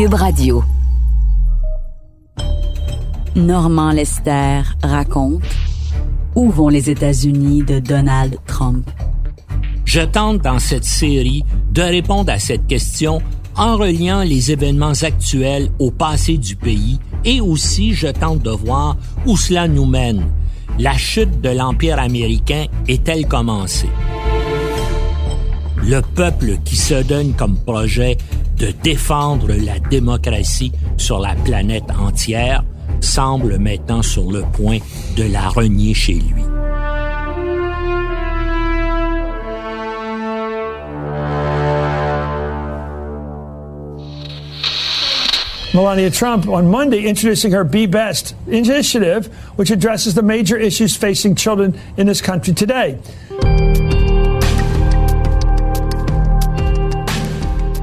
Cube Radio. Normand Lester raconte Où vont les États-Unis de Donald Trump? Je tente dans cette série de répondre à cette question en reliant les événements actuels au passé du pays et aussi je tente de voir où cela nous mène. La chute de l'Empire américain est-elle commencée? Le peuple qui se donne comme projet de défendre la démocratie sur la planète entière semble maintenant sur le point de la renier chez lui. Melania Trump on Monday introducing her Be Best initiative, which addresses the major issues facing children in this country today.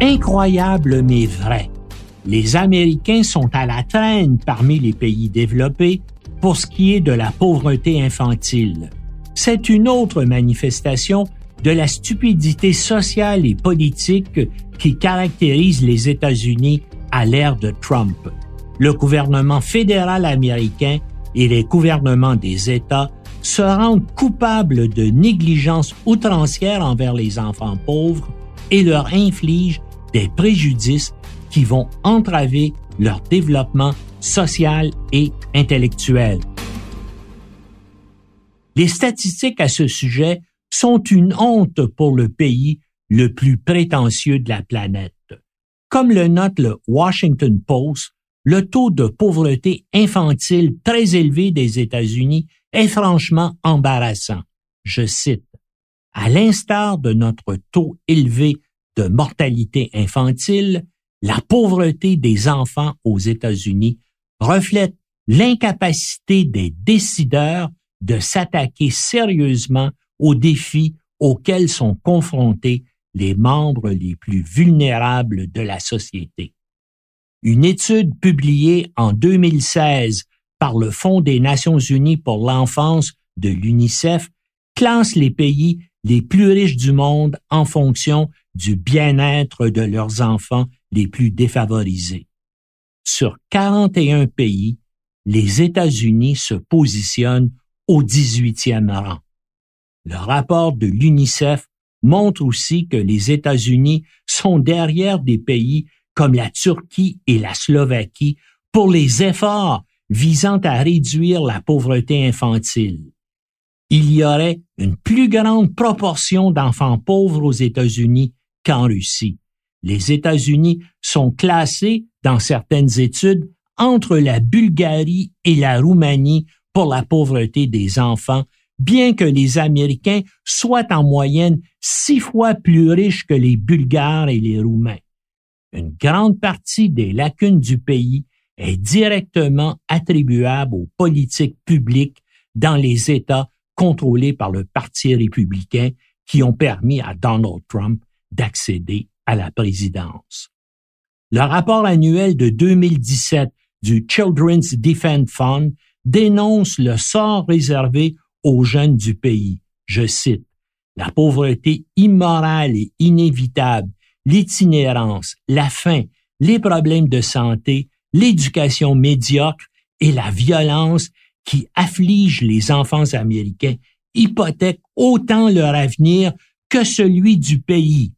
Incroyable mais vrai. Les Américains sont à la traîne parmi les pays développés pour ce qui est de la pauvreté infantile. C'est une autre manifestation de la stupidité sociale et politique qui caractérise les États-Unis à l'ère de Trump. Le gouvernement fédéral américain et les gouvernements des États se rendent coupables de négligence outrancière envers les enfants pauvres et leur infligent des préjudices qui vont entraver leur développement social et intellectuel. Les statistiques à ce sujet sont une honte pour le pays le plus prétentieux de la planète. Comme le note le Washington Post, le taux de pauvreté infantile très élevé des États-Unis est franchement embarrassant. Je cite, À l'instar de notre taux élevé de mortalité infantile, la pauvreté des enfants aux États-Unis reflète l'incapacité des décideurs de s'attaquer sérieusement aux défis auxquels sont confrontés les membres les plus vulnérables de la société. Une étude publiée en 2016 par le Fonds des Nations Unies pour l'enfance de l'UNICEF classe les pays les plus riches du monde en fonction du bien-être de leurs enfants les plus défavorisés. Sur 41 pays, les États-Unis se positionnent au 18e rang. Le rapport de l'UNICEF montre aussi que les États-Unis sont derrière des pays comme la Turquie et la Slovaquie pour les efforts visant à réduire la pauvreté infantile. Il y aurait une plus grande proportion d'enfants pauvres aux États-Unis qu'en Russie. Les États-Unis sont classés dans certaines études entre la Bulgarie et la Roumanie pour la pauvreté des enfants bien que les Américains soient en moyenne six fois plus riches que les Bulgares et les Roumains. Une grande partie des lacunes du pays est directement attribuable aux politiques publiques dans les États contrôlés par le Parti républicain qui ont permis à Donald Trump d'accéder à la présidence. Le rapport annuel de 2017 du Children's Defense Fund dénonce le sort réservé aux jeunes du pays. Je cite, La pauvreté immorale et inévitable, l'itinérance, la faim, les problèmes de santé, l'éducation médiocre et la violence qui affligent les enfants américains hypothèquent autant leur avenir que celui du pays.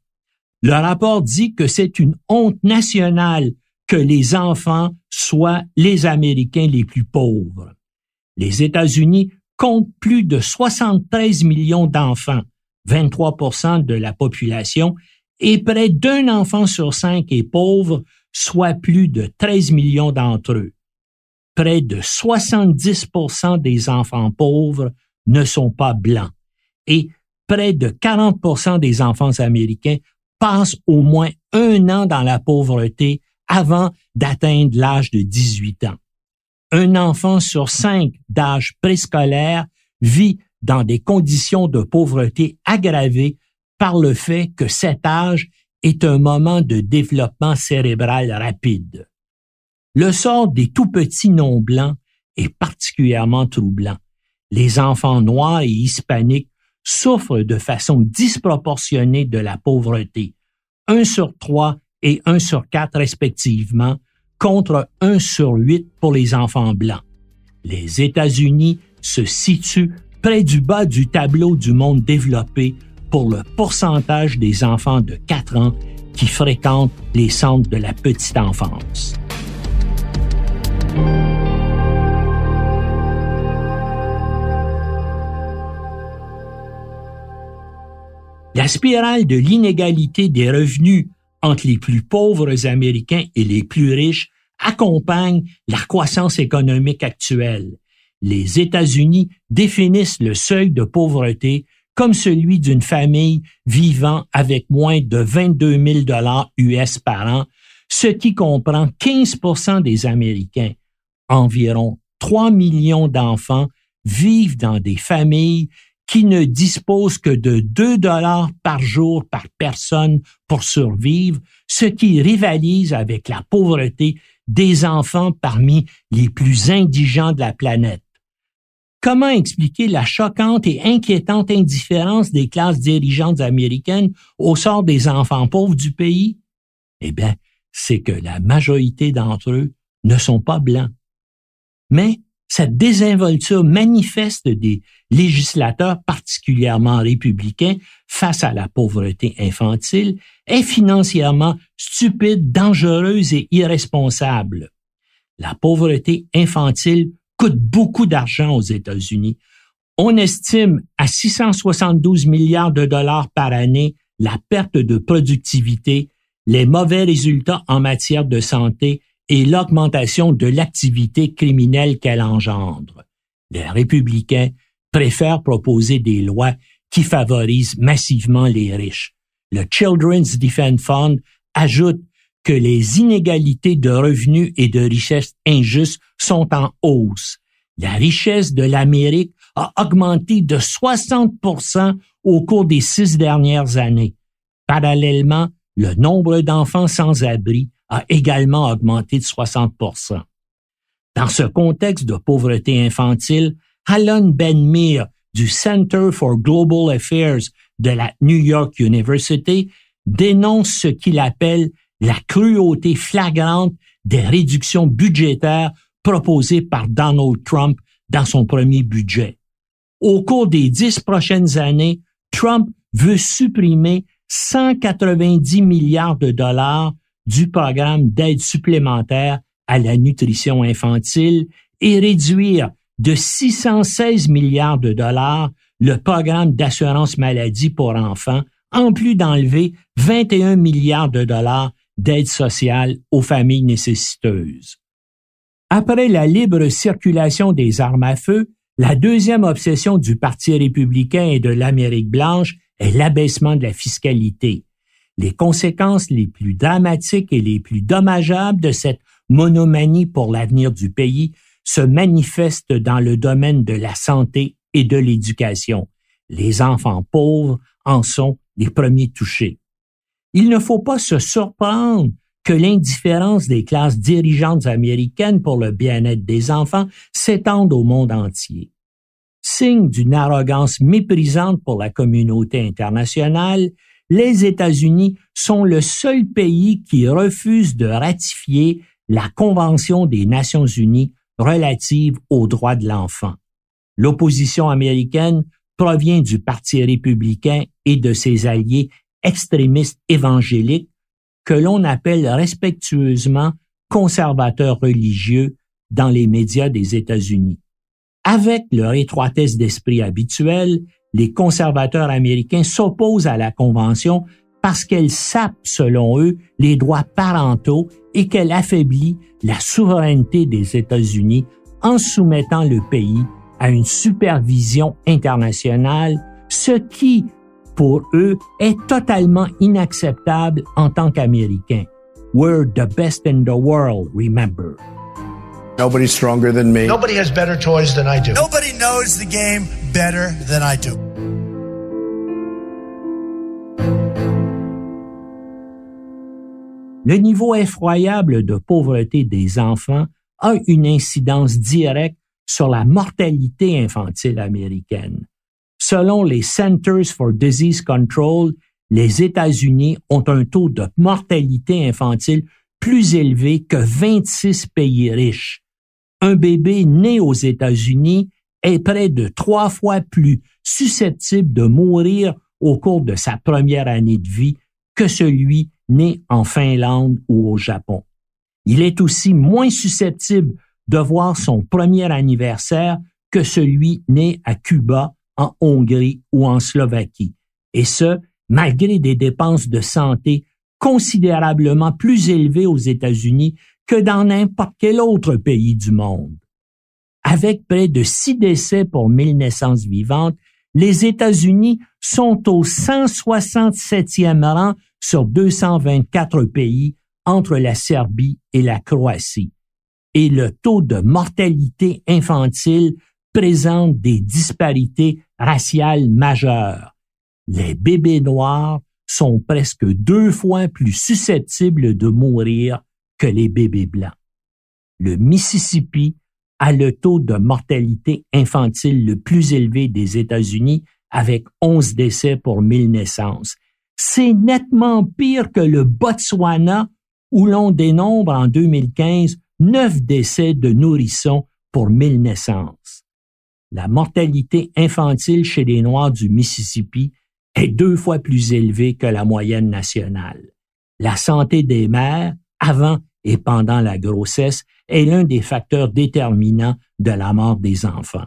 Le rapport dit que c'est une honte nationale que les enfants soient les Américains les plus pauvres. Les États-Unis compte plus de 73 millions d'enfants, 23% de la population, et près d'un enfant sur cinq est pauvre, soit plus de 13 millions d'entre eux. Près de 70% des enfants pauvres ne sont pas blancs et près de 40% des enfants américains passent au moins un an dans la pauvreté avant d'atteindre l'âge de 18 ans. Un enfant sur cinq d'âge préscolaire vit dans des conditions de pauvreté aggravées par le fait que cet âge est un moment de développement cérébral rapide. Le sort des tout petits non-blancs est particulièrement troublant. Les enfants noirs et hispaniques souffrent de façon disproportionnée de la pauvreté, un sur trois et un sur quatre respectivement, contre un sur huit pour les enfants blancs. Les États-Unis se situent près du bas du tableau du monde développé pour le pourcentage des enfants de 4 ans qui fréquentent les centres de la petite enfance. La spirale de l'inégalité des revenus entre les plus pauvres Américains et les plus riches accompagne la croissance économique actuelle. Les États-Unis définissent le seuil de pauvreté comme celui d'une famille vivant avec moins de 22 000 dollars US par an, ce qui comprend 15% des Américains. Environ 3 millions d'enfants vivent dans des familles qui ne disposent que de 2 dollars par jour par personne pour survivre, ce qui rivalise avec la pauvreté des enfants parmi les plus indigents de la planète. Comment expliquer la choquante et inquiétante indifférence des classes dirigeantes américaines au sort des enfants pauvres du pays? Eh bien, c'est que la majorité d'entre eux ne sont pas blancs. Mais cette désinvolture manifeste des législateurs particulièrement républicains face à la pauvreté infantile est financièrement stupide, dangereuse et irresponsable. La pauvreté infantile coûte beaucoup d'argent aux États-Unis. On estime à 672 milliards de dollars par année la perte de productivité, les mauvais résultats en matière de santé et l'augmentation de l'activité criminelle qu'elle engendre. Les républicains préfèrent proposer des lois qui favorisent massivement les riches. Le Children's Defense Fund ajoute que les inégalités de revenus et de richesses injustes sont en hausse. La richesse de l'Amérique a augmenté de 60% au cours des six dernières années. Parallèlement, le nombre d'enfants sans abri a également augmenté de 60% Dans ce contexte de pauvreté infantile, Alan Benmir du Center for Global Affairs de la New York University dénonce ce qu'il appelle la cruauté flagrante des réductions budgétaires proposées par Donald Trump dans son premier budget. Au cours des dix prochaines années, Trump veut supprimer 190 milliards de dollars du programme d'aide supplémentaire à la nutrition infantile et réduire de 616 milliards de dollars le programme d'assurance maladie pour enfants, en plus d'enlever 21 milliards de dollars d'aide sociale aux familles nécessiteuses. Après la libre circulation des armes à feu, la deuxième obsession du Parti républicain et de l'Amérique blanche est l'abaissement de la fiscalité. Les conséquences les plus dramatiques et les plus dommageables de cette monomanie pour l'avenir du pays se manifestent dans le domaine de la santé et de l'éducation. Les enfants pauvres en sont les premiers touchés. Il ne faut pas se surprendre que l'indifférence des classes dirigeantes américaines pour le bien-être des enfants s'étende au monde entier. Signe d'une arrogance méprisante pour la communauté internationale, les États-Unis sont le seul pays qui refuse de ratifier la Convention des Nations Unies relative aux droits de l'enfant. L'opposition américaine provient du Parti républicain et de ses alliés extrémistes évangéliques que l'on appelle respectueusement conservateurs religieux dans les médias des États-Unis. Avec leur étroitesse d'esprit habituelle, les conservateurs américains s'opposent à la Convention parce qu'elle sape, selon eux, les droits parentaux et qu'elle affaiblit la souveraineté des États-Unis en soumettant le pays à une supervision internationale, ce qui pour eux, est totalement inacceptable en tant qu'Américains. We're the best in the world, remember. Nobody's stronger than me. Nobody has better toys than I do. Nobody knows the game better than I do. Le niveau effroyable de pauvreté des enfants a une incidence directe sur la mortalité infantile américaine. Selon les Centers for Disease Control, les États-Unis ont un taux de mortalité infantile plus élevé que 26 pays riches. Un bébé né aux États-Unis est près de trois fois plus susceptible de mourir au cours de sa première année de vie que celui né en Finlande ou au Japon. Il est aussi moins susceptible de voir son premier anniversaire que celui né à Cuba, en Hongrie ou en Slovaquie, et ce, malgré des dépenses de santé considérablement plus élevées aux États-Unis que dans n'importe quel autre pays du monde. Avec près de six décès pour mille naissances vivantes, les États-Unis sont au 167e rang sur 224 pays entre la Serbie et la Croatie. Et le taux de mortalité infantile présente des disparités raciales majeures. Les bébés noirs sont presque deux fois plus susceptibles de mourir que les bébés blancs. Le Mississippi a le taux de mortalité infantile le plus élevé des États-Unis avec 11 décès pour 1000 naissances. C'est nettement pire que le Botswana où l'on dénombre en 2015 9 décès de nourrissons pour 1000 naissances. La mortalité infantile chez les Noirs du Mississippi est deux fois plus élevée que la moyenne nationale. La santé des mères, avant et pendant la grossesse, est l'un des facteurs déterminants de la mort des enfants.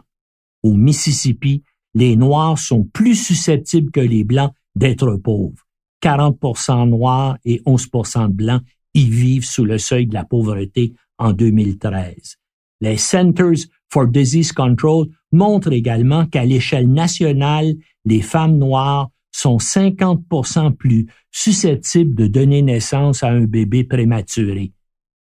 Au Mississippi, les Noirs sont plus susceptibles que les Blancs d'être pauvres. 40% noirs et 11 de blancs y vivent sous le seuil de la pauvreté en 2013. Les Centers for Disease Control montrent également qu'à l'échelle nationale, les femmes noires sont 50% plus susceptibles de donner naissance à un bébé prématuré.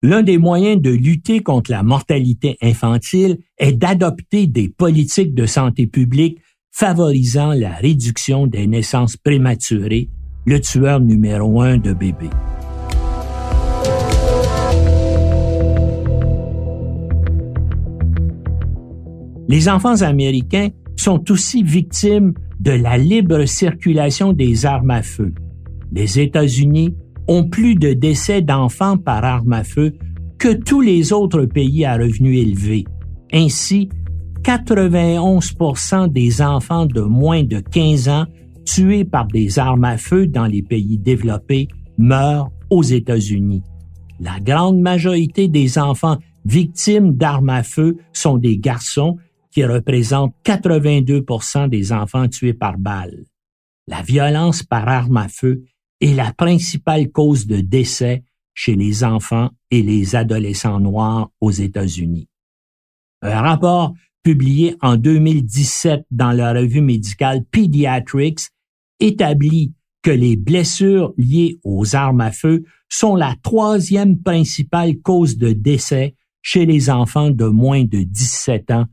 L'un des moyens de lutter contre la mortalité infantile est d'adopter des politiques de santé publique favorisant la réduction des naissances prématurées, le tueur numéro un de bébés. Les enfants américains sont aussi victimes de la libre circulation des armes à feu. Les États-Unis ont plus de décès d'enfants par arme à feu que tous les autres pays à revenus élevés. Ainsi, 91% des enfants de moins de 15 ans tués par des armes à feu dans les pays développés meurent aux États-Unis. La grande majorité des enfants victimes d'armes à feu sont des garçons qui représentent 82% des enfants tués par balle. La violence par arme à feu est la principale cause de décès chez les enfants et les adolescents noirs aux États-Unis. Un rapport publié en 2017 dans la revue médicale Pediatrics établit que les blessures liées aux armes à feu sont la troisième principale cause de décès chez les enfants de moins de 17 ans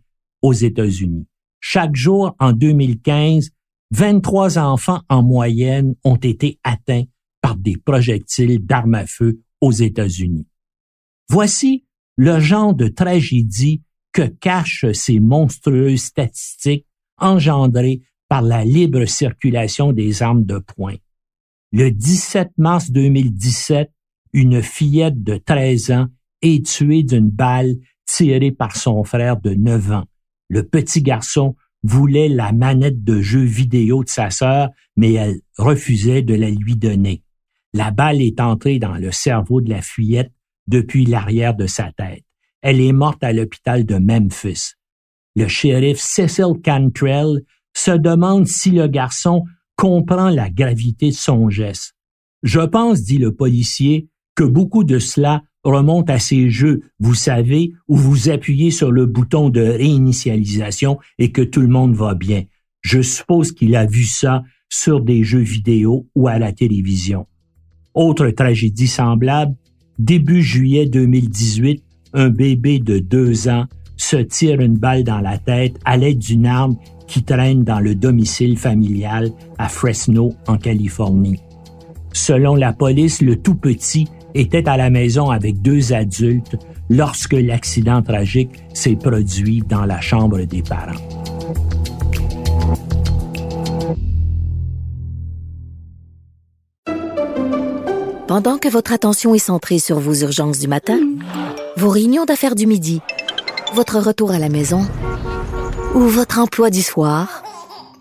aux États-Unis. Chaque jour en 2015, 23 enfants en moyenne ont été atteints par des projectiles d'armes à feu aux États-Unis. Voici le genre de tragédie que cachent ces monstrueuses statistiques engendrées par la libre circulation des armes de poing. Le 17 mars 2017, une fillette de 13 ans est tuée d'une balle tirée par son frère de 9 ans le petit garçon voulait la manette de jeu vidéo de sa sœur, mais elle refusait de la lui donner. La balle est entrée dans le cerveau de la fillette depuis l'arrière de sa tête. Elle est morte à l'hôpital de Memphis. Le shérif Cecil Cantrell se demande si le garçon comprend la gravité de son geste. Je pense, dit le policier, que beaucoup de cela remonte à ces jeux, vous savez, où vous appuyez sur le bouton de réinitialisation et que tout le monde va bien. Je suppose qu'il a vu ça sur des jeux vidéo ou à la télévision. Autre tragédie semblable, début juillet 2018, un bébé de deux ans se tire une balle dans la tête à l'aide d'une arme qui traîne dans le domicile familial à Fresno, en Californie. Selon la police, le tout petit était à la maison avec deux adultes lorsque l'accident tragique s'est produit dans la chambre des parents. Pendant que votre attention est centrée sur vos urgences du matin, vos réunions d'affaires du midi, votre retour à la maison ou votre emploi du soir,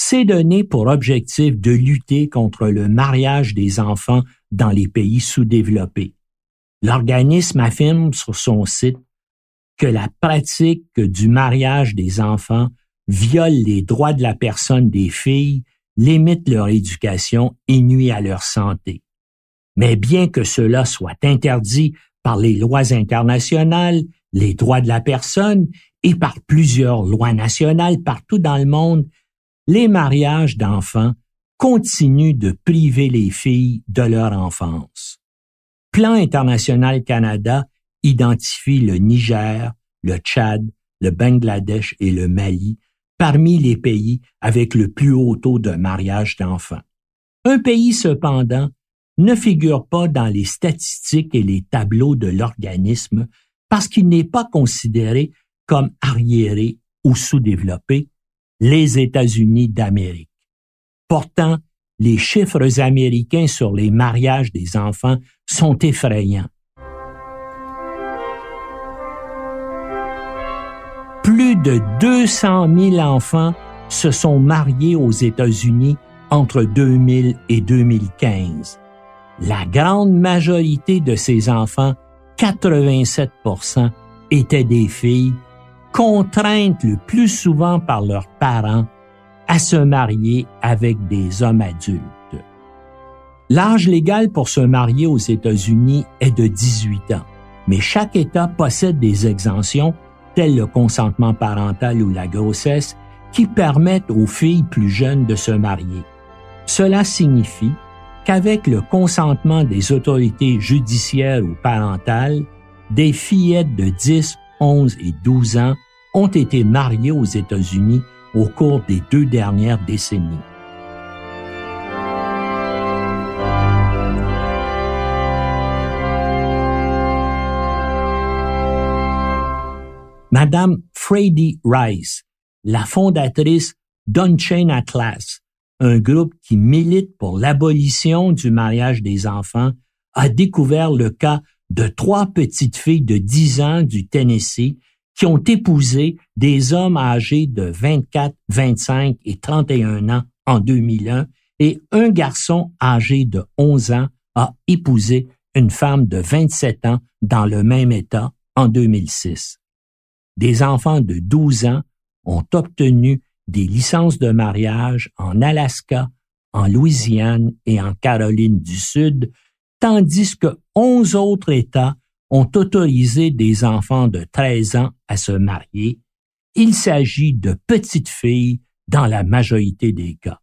s'est donné pour objectif de lutter contre le mariage des enfants dans les pays sous-développés. L'organisme affirme sur son site que la pratique du mariage des enfants viole les droits de la personne des filles, limite leur éducation et nuit à leur santé. Mais bien que cela soit interdit par les lois internationales, les droits de la personne et par plusieurs lois nationales partout dans le monde, les mariages d'enfants continuent de priver les filles de leur enfance. Plan international Canada identifie le Niger, le Tchad, le Bangladesh et le Mali parmi les pays avec le plus haut taux de mariage d'enfants. Un pays, cependant, ne figure pas dans les statistiques et les tableaux de l'organisme parce qu'il n'est pas considéré comme arriéré ou sous-développé, les États-Unis d'Amérique. Pourtant, les chiffres américains sur les mariages des enfants sont effrayants. Plus de 200 000 enfants se sont mariés aux États-Unis entre 2000 et 2015. La grande majorité de ces enfants, 87% étaient des filles contraintes le plus souvent par leurs parents à se marier avec des hommes adultes. L'âge légal pour se marier aux États-Unis est de 18 ans, mais chaque État possède des exemptions, telles le consentement parental ou la grossesse, qui permettent aux filles plus jeunes de se marier. Cela signifie qu'avec le consentement des autorités judiciaires ou parentales, des fillettes de 10 11 et 12 ans ont été mariés aux États-Unis au cours des deux dernières décennies. Madame Freddie Rice, la fondatrice d'Unchain Atlas, un groupe qui milite pour l'abolition du mariage des enfants, a découvert le cas de trois petites filles de 10 ans du Tennessee qui ont épousé des hommes âgés de 24, 25 et 31 ans en 2001 et un garçon âgé de 11 ans a épousé une femme de 27 ans dans le même État en 2006. Des enfants de 12 ans ont obtenu des licences de mariage en Alaska, en Louisiane et en Caroline du Sud tandis que onze autres États ont autorisé des enfants de 13 ans à se marier. Il s'agit de petites filles dans la majorité des cas.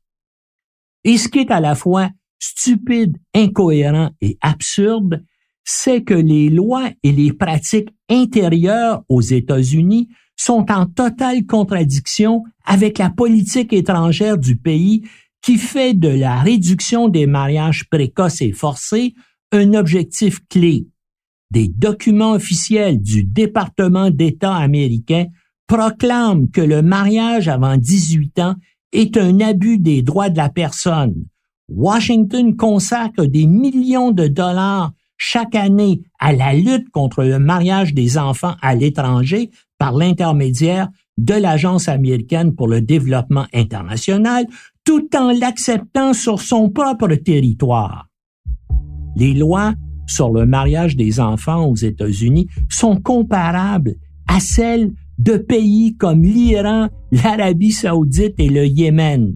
Et ce qui est à la fois stupide, incohérent et absurde, c'est que les lois et les pratiques intérieures aux États-Unis sont en totale contradiction avec la politique étrangère du pays qui fait de la réduction des mariages précoces et forcés un objectif clé. Des documents officiels du département d'État américain proclament que le mariage avant 18 ans est un abus des droits de la personne. Washington consacre des millions de dollars chaque année à la lutte contre le mariage des enfants à l'étranger par l'intermédiaire de l'Agence américaine pour le développement international, tout en l'acceptant sur son propre territoire. Les lois sur le mariage des enfants aux États-Unis sont comparables à celles de pays comme l'Iran, l'Arabie saoudite et le Yémen.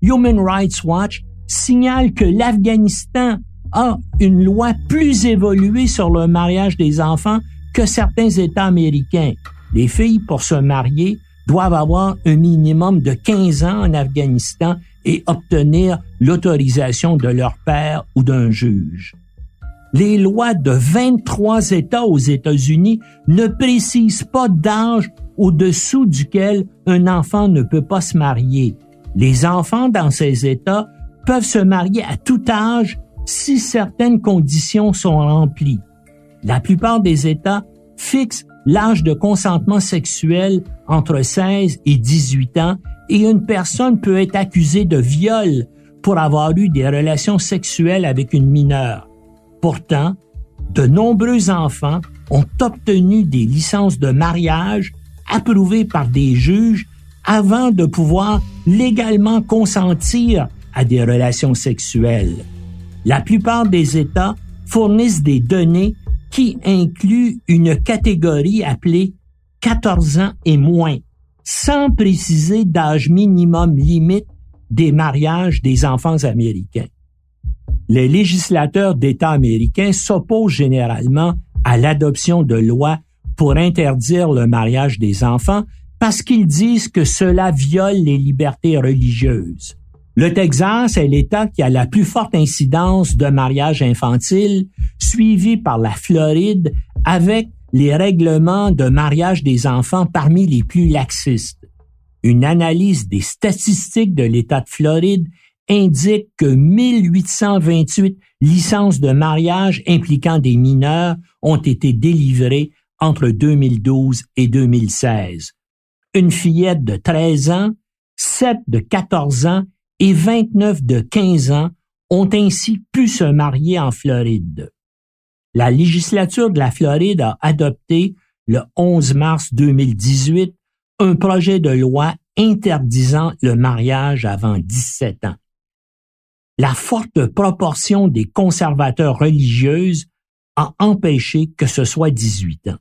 Human Rights Watch signale que l'Afghanistan a une loi plus évoluée sur le mariage des enfants que certains États américains. Les filles, pour se marier, doivent avoir un minimum de 15 ans en Afghanistan et obtenir l'autorisation de leur père ou d'un juge. Les lois de 23 États aux États-Unis ne précisent pas d'âge au-dessous duquel un enfant ne peut pas se marier. Les enfants dans ces États peuvent se marier à tout âge si certaines conditions sont remplies. La plupart des États fixent l'âge de consentement sexuel entre 16 et 18 ans et une personne peut être accusée de viol pour avoir eu des relations sexuelles avec une mineure. Pourtant, de nombreux enfants ont obtenu des licences de mariage approuvées par des juges avant de pouvoir légalement consentir à des relations sexuelles. La plupart des États fournissent des données qui incluent une catégorie appelée 14 ans et moins, sans préciser d'âge minimum limite des mariages des enfants américains. Les législateurs d'États américains s'opposent généralement à l'adoption de lois pour interdire le mariage des enfants parce qu'ils disent que cela viole les libertés religieuses. Le Texas est l'État qui a la plus forte incidence de mariage infantile, suivi par la Floride avec les règlements de mariage des enfants parmi les plus laxistes. Une analyse des statistiques de l'État de Floride indique que 1828 licences de mariage impliquant des mineurs ont été délivrées entre 2012 et 2016. Une fillette de 13 ans, 7 de 14 ans et 29 de 15 ans ont ainsi pu se marier en Floride. La législature de la Floride a adopté le 11 mars 2018 un projet de loi interdisant le mariage avant 17 ans. La forte proportion des conservateurs religieuses a empêché que ce soit 18 ans.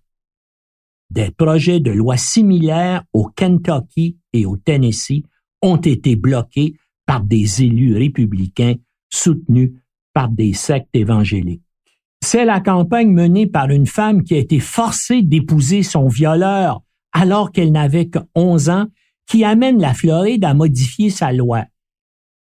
Des projets de loi similaires au Kentucky et au Tennessee ont été bloqués par des élus républicains soutenus par des sectes évangéliques. C'est la campagne menée par une femme qui a été forcée d'épouser son violeur alors qu'elle n'avait que 11 ans qui amène la Floride à modifier sa loi.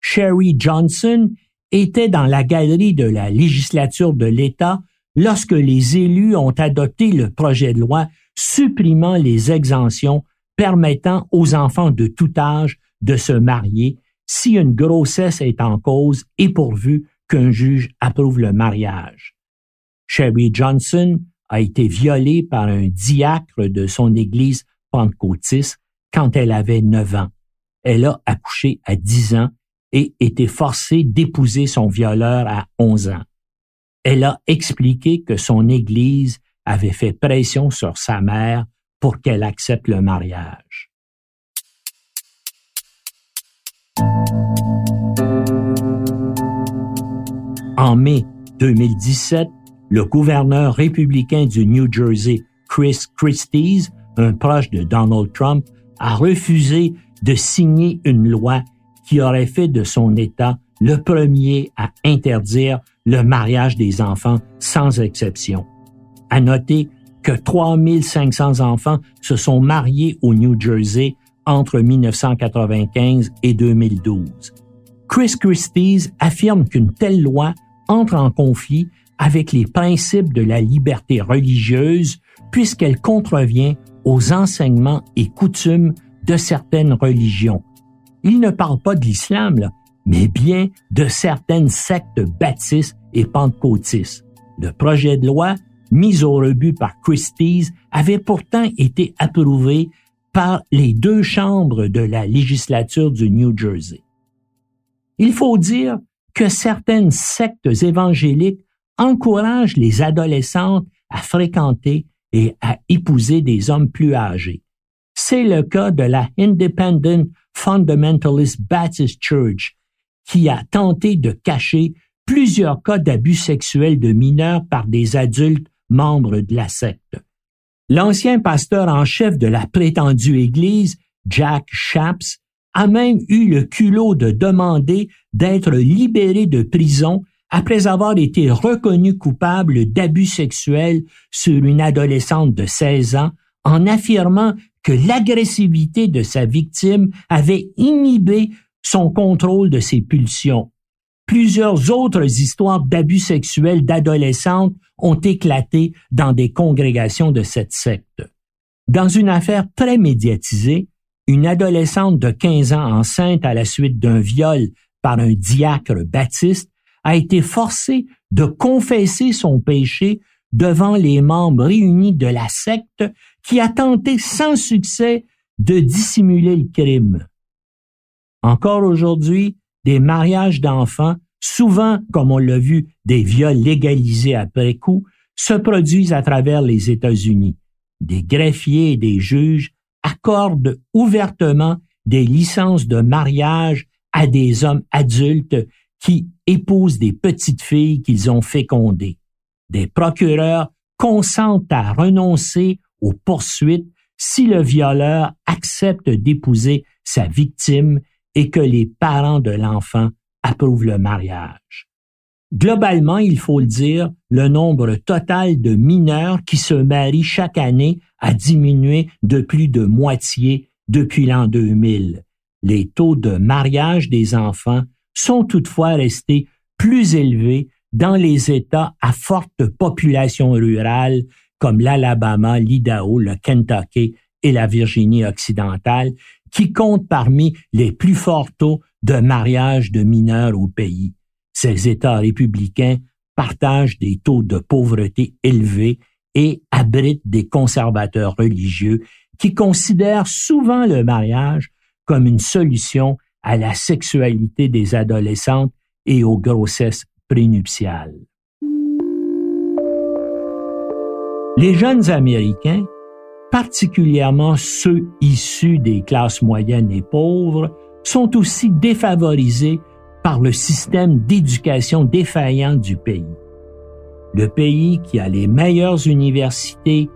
Sherry Johnson était dans la galerie de la législature de l'État lorsque les élus ont adopté le projet de loi supprimant les exemptions permettant aux enfants de tout âge de se marier si une grossesse est en cause et pourvu qu'un juge approuve le mariage. Sherry Johnson a été violée par un diacre de son église pentecôtiste quand elle avait neuf ans. Elle a accouché à dix ans et été forcée d'épouser son violeur à onze ans. Elle a expliqué que son église avait fait pression sur sa mère pour qu'elle accepte le mariage. En mai 2017, le gouverneur républicain du New Jersey, Chris Christie, un proche de Donald Trump, a refusé de signer une loi qui aurait fait de son État le premier à interdire le mariage des enfants sans exception. À noter que 3500 enfants se sont mariés au New Jersey entre 1995 et 2012. Chris Christie affirme qu'une telle loi entre en conflit avec les principes de la liberté religieuse puisqu'elle contrevient aux enseignements et coutumes de certaines religions. Il ne parle pas de l'islam, mais bien de certaines sectes baptistes et pentecôtistes. Le projet de loi mis au rebut par Christie's avait pourtant été approuvé par les deux chambres de la législature du New Jersey. Il faut dire que certaines sectes évangéliques encouragent les adolescentes à fréquenter et à épouser des hommes plus âgés. C'est le cas de la Independent Fundamentalist Baptist Church, qui a tenté de cacher plusieurs cas d'abus sexuels de mineurs par des adultes membres de la secte. L'ancien pasteur en chef de la prétendue Église, Jack Shaps, a même eu le culot de demander d'être libéré de prison après avoir été reconnu coupable d'abus sexuels sur une adolescente de 16 ans en affirmant que l'agressivité de sa victime avait inhibé son contrôle de ses pulsions. Plusieurs autres histoires d'abus sexuels d'adolescentes ont éclaté dans des congrégations de cette secte. Dans une affaire très médiatisée, une adolescente de 15 ans enceinte à la suite d'un viol par un diacre baptiste a été forcée de confesser son péché devant les membres réunis de la secte qui a tenté sans succès de dissimuler le crime. Encore aujourd'hui, des mariages d'enfants, souvent, comme on l'a vu, des viols légalisés après coup, se produisent à travers les États-Unis. Des greffiers et des juges accordent ouvertement des licences de mariage à des hommes adultes qui épousent des petites filles qu'ils ont fécondées. Des procureurs consentent à renoncer aux poursuites si le violeur accepte d'épouser sa victime et que les parents de l'enfant approuvent le mariage. Globalement, il faut le dire, le nombre total de mineurs qui se marient chaque année a diminué de plus de moitié depuis l'an 2000. Les taux de mariage des enfants sont toutefois restés plus élevés dans les États à forte population rurale comme l'Alabama, l'Idaho, le Kentucky et la Virginie occidentale, qui comptent parmi les plus forts taux de mariage de mineurs au pays. Ces États républicains partagent des taux de pauvreté élevés et abritent des conservateurs religieux qui considèrent souvent le mariage comme une solution à la sexualité des adolescentes et aux grossesses prénuptiales. Les jeunes Américains, particulièrement ceux issus des classes moyennes et pauvres, sont aussi défavorisés par le système d'éducation défaillant du pays. Le pays qui a les meilleures universités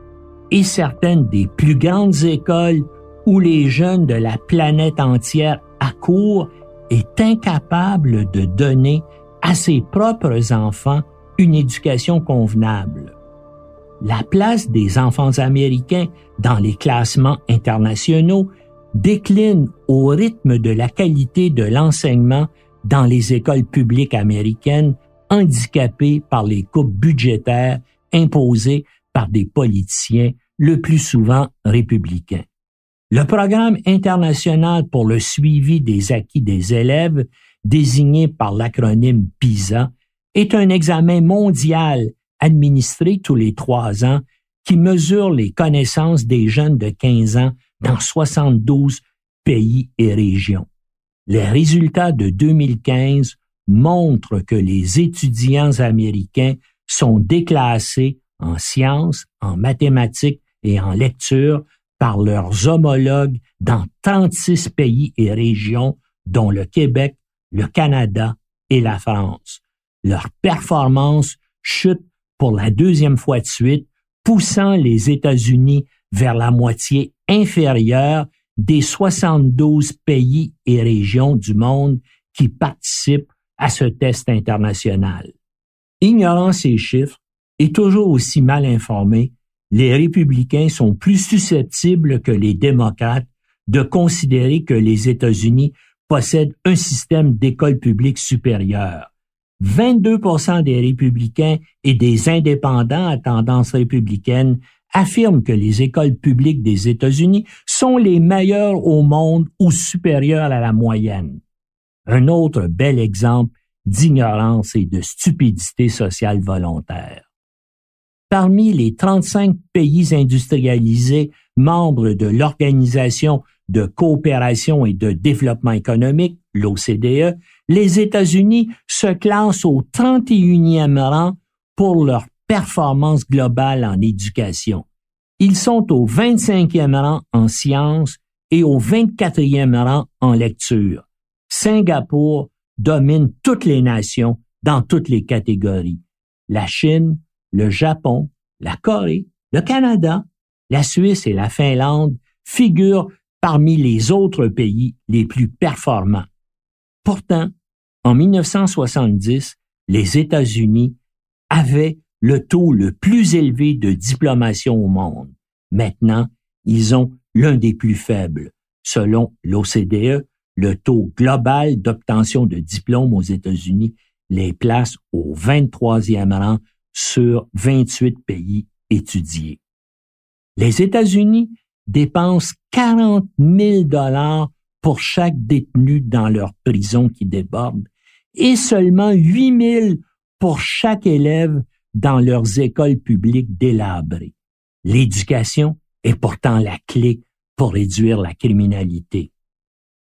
et certaines des plus grandes écoles où les jeunes de la planète entière accourent est incapable de donner à ses propres enfants une éducation convenable la place des enfants américains dans les classements internationaux décline au rythme de la qualité de l'enseignement dans les écoles publiques américaines handicapées par les coupes budgétaires imposées par des politiciens le plus souvent républicains. Le programme international pour le suivi des acquis des élèves, désigné par l'acronyme PISA, est un examen mondial administré tous les trois ans qui mesure les connaissances des jeunes de 15 ans dans 72 pays et régions. Les résultats de 2015 montrent que les étudiants américains sont déclassés en sciences, en mathématiques et en lecture par leurs homologues dans 36 pays et régions, dont le Québec, le Canada et la France. Leur performance chute pour la deuxième fois de suite, poussant les États-Unis vers la moitié inférieure des 72 pays et régions du monde qui participent à ce test international. Ignorant ces chiffres et toujours aussi mal informés, les républicains sont plus susceptibles que les démocrates de considérer que les États-Unis possèdent un système d'école publique supérieure. 22% des républicains et des indépendants à tendance républicaine affirment que les écoles publiques des États-Unis sont les meilleures au monde ou supérieures à la moyenne. Un autre bel exemple d'ignorance et de stupidité sociale volontaire. Parmi les 35 pays industrialisés membres de l'Organisation de coopération et de développement économique, l'OCDE, les États-Unis se classent au 31e rang pour leur performance globale en éducation. Ils sont au 25e rang en sciences et au 24e rang en lecture. Singapour domine toutes les nations dans toutes les catégories. La Chine, le Japon, la Corée, le Canada, la Suisse et la Finlande figurent parmi les autres pays les plus performants. Pourtant, en 1970, les États-Unis avaient le taux le plus élevé de diplomation au monde. Maintenant, ils ont l'un des plus faibles. Selon l'OCDE, le taux global d'obtention de diplômes aux États-Unis les place au 23e rang sur 28 pays étudiés. Les États-Unis dépensent 40 000 dollars pour chaque détenu dans leur prison qui déborde et seulement 8 000 pour chaque élève dans leurs écoles publiques délabrées. L'éducation est pourtant la clé pour réduire la criminalité.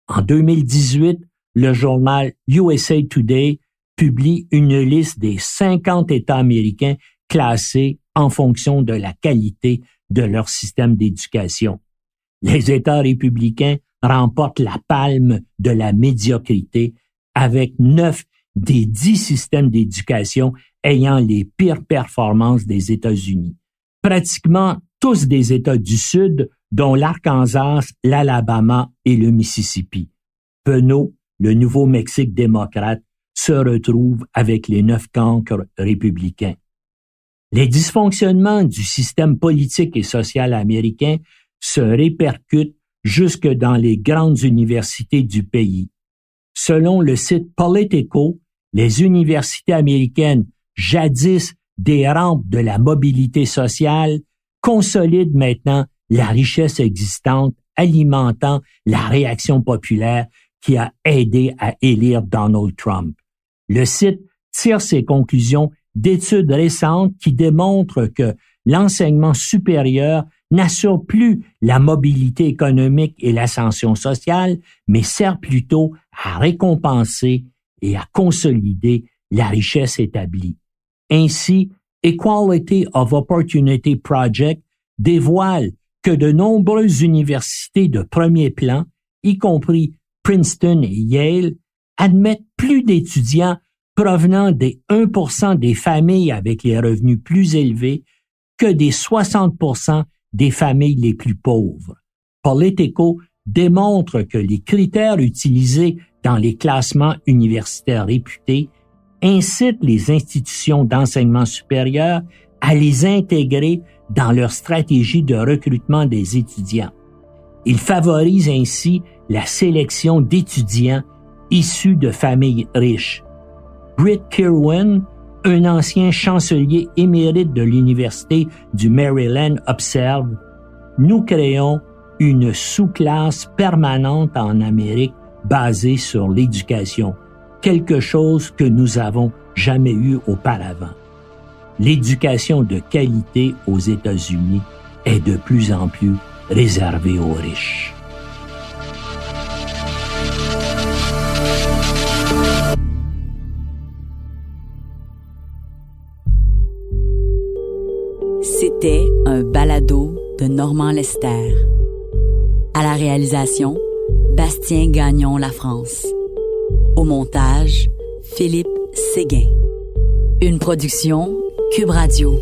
En 2018, le journal USA Today publie une liste des 50 États américains classés en fonction de la qualité de leur système d'éducation. Les États républicains remportent la palme de la médiocrité avec neuf des dix systèmes d'éducation ayant les pires performances des États-Unis. Pratiquement tous des États du Sud, dont l'Arkansas, l'Alabama et le Mississippi. Penaud, le Nouveau-Mexique démocrate, se retrouve avec les neuf cancres républicains. Les dysfonctionnements du système politique et social américain se répercutent jusque dans les grandes universités du pays. Selon le site Politico, les universités américaines, jadis des rampes de la mobilité sociale, consolident maintenant la richesse existante alimentant la réaction populaire qui a aidé à élire Donald Trump. Le site tire ses conclusions d'études récentes qui démontrent que l'enseignement supérieur n'assure plus la mobilité économique et l'ascension sociale, mais sert plutôt à récompenser et à consolider la richesse établie. Ainsi, Equality of Opportunity Project dévoile que de nombreuses universités de premier plan, y compris Princeton et Yale, admettent plus d'étudiants provenant des 1% des familles avec les revenus plus élevés que des 60% des familles les plus pauvres. Politico démontre que les critères utilisés dans les classements universitaires réputés incitent les institutions d'enseignement supérieur à les intégrer dans leur stratégie de recrutement des étudiants. Il favorise ainsi la sélection d'étudiants issus de familles riches. Britt Kirwan, un ancien chancelier émérite de l'Université du Maryland, observe Nous créons une sous-classe permanente en Amérique basée sur l'éducation, quelque chose que nous avons jamais eu auparavant. L'éducation de qualité aux États-Unis est de plus en plus réservée aux riches. C'était un balado de Normand Lester. À la réalisation, Bastien Gagnon La France. Au montage, Philippe Séguin. Une production Cube Radio.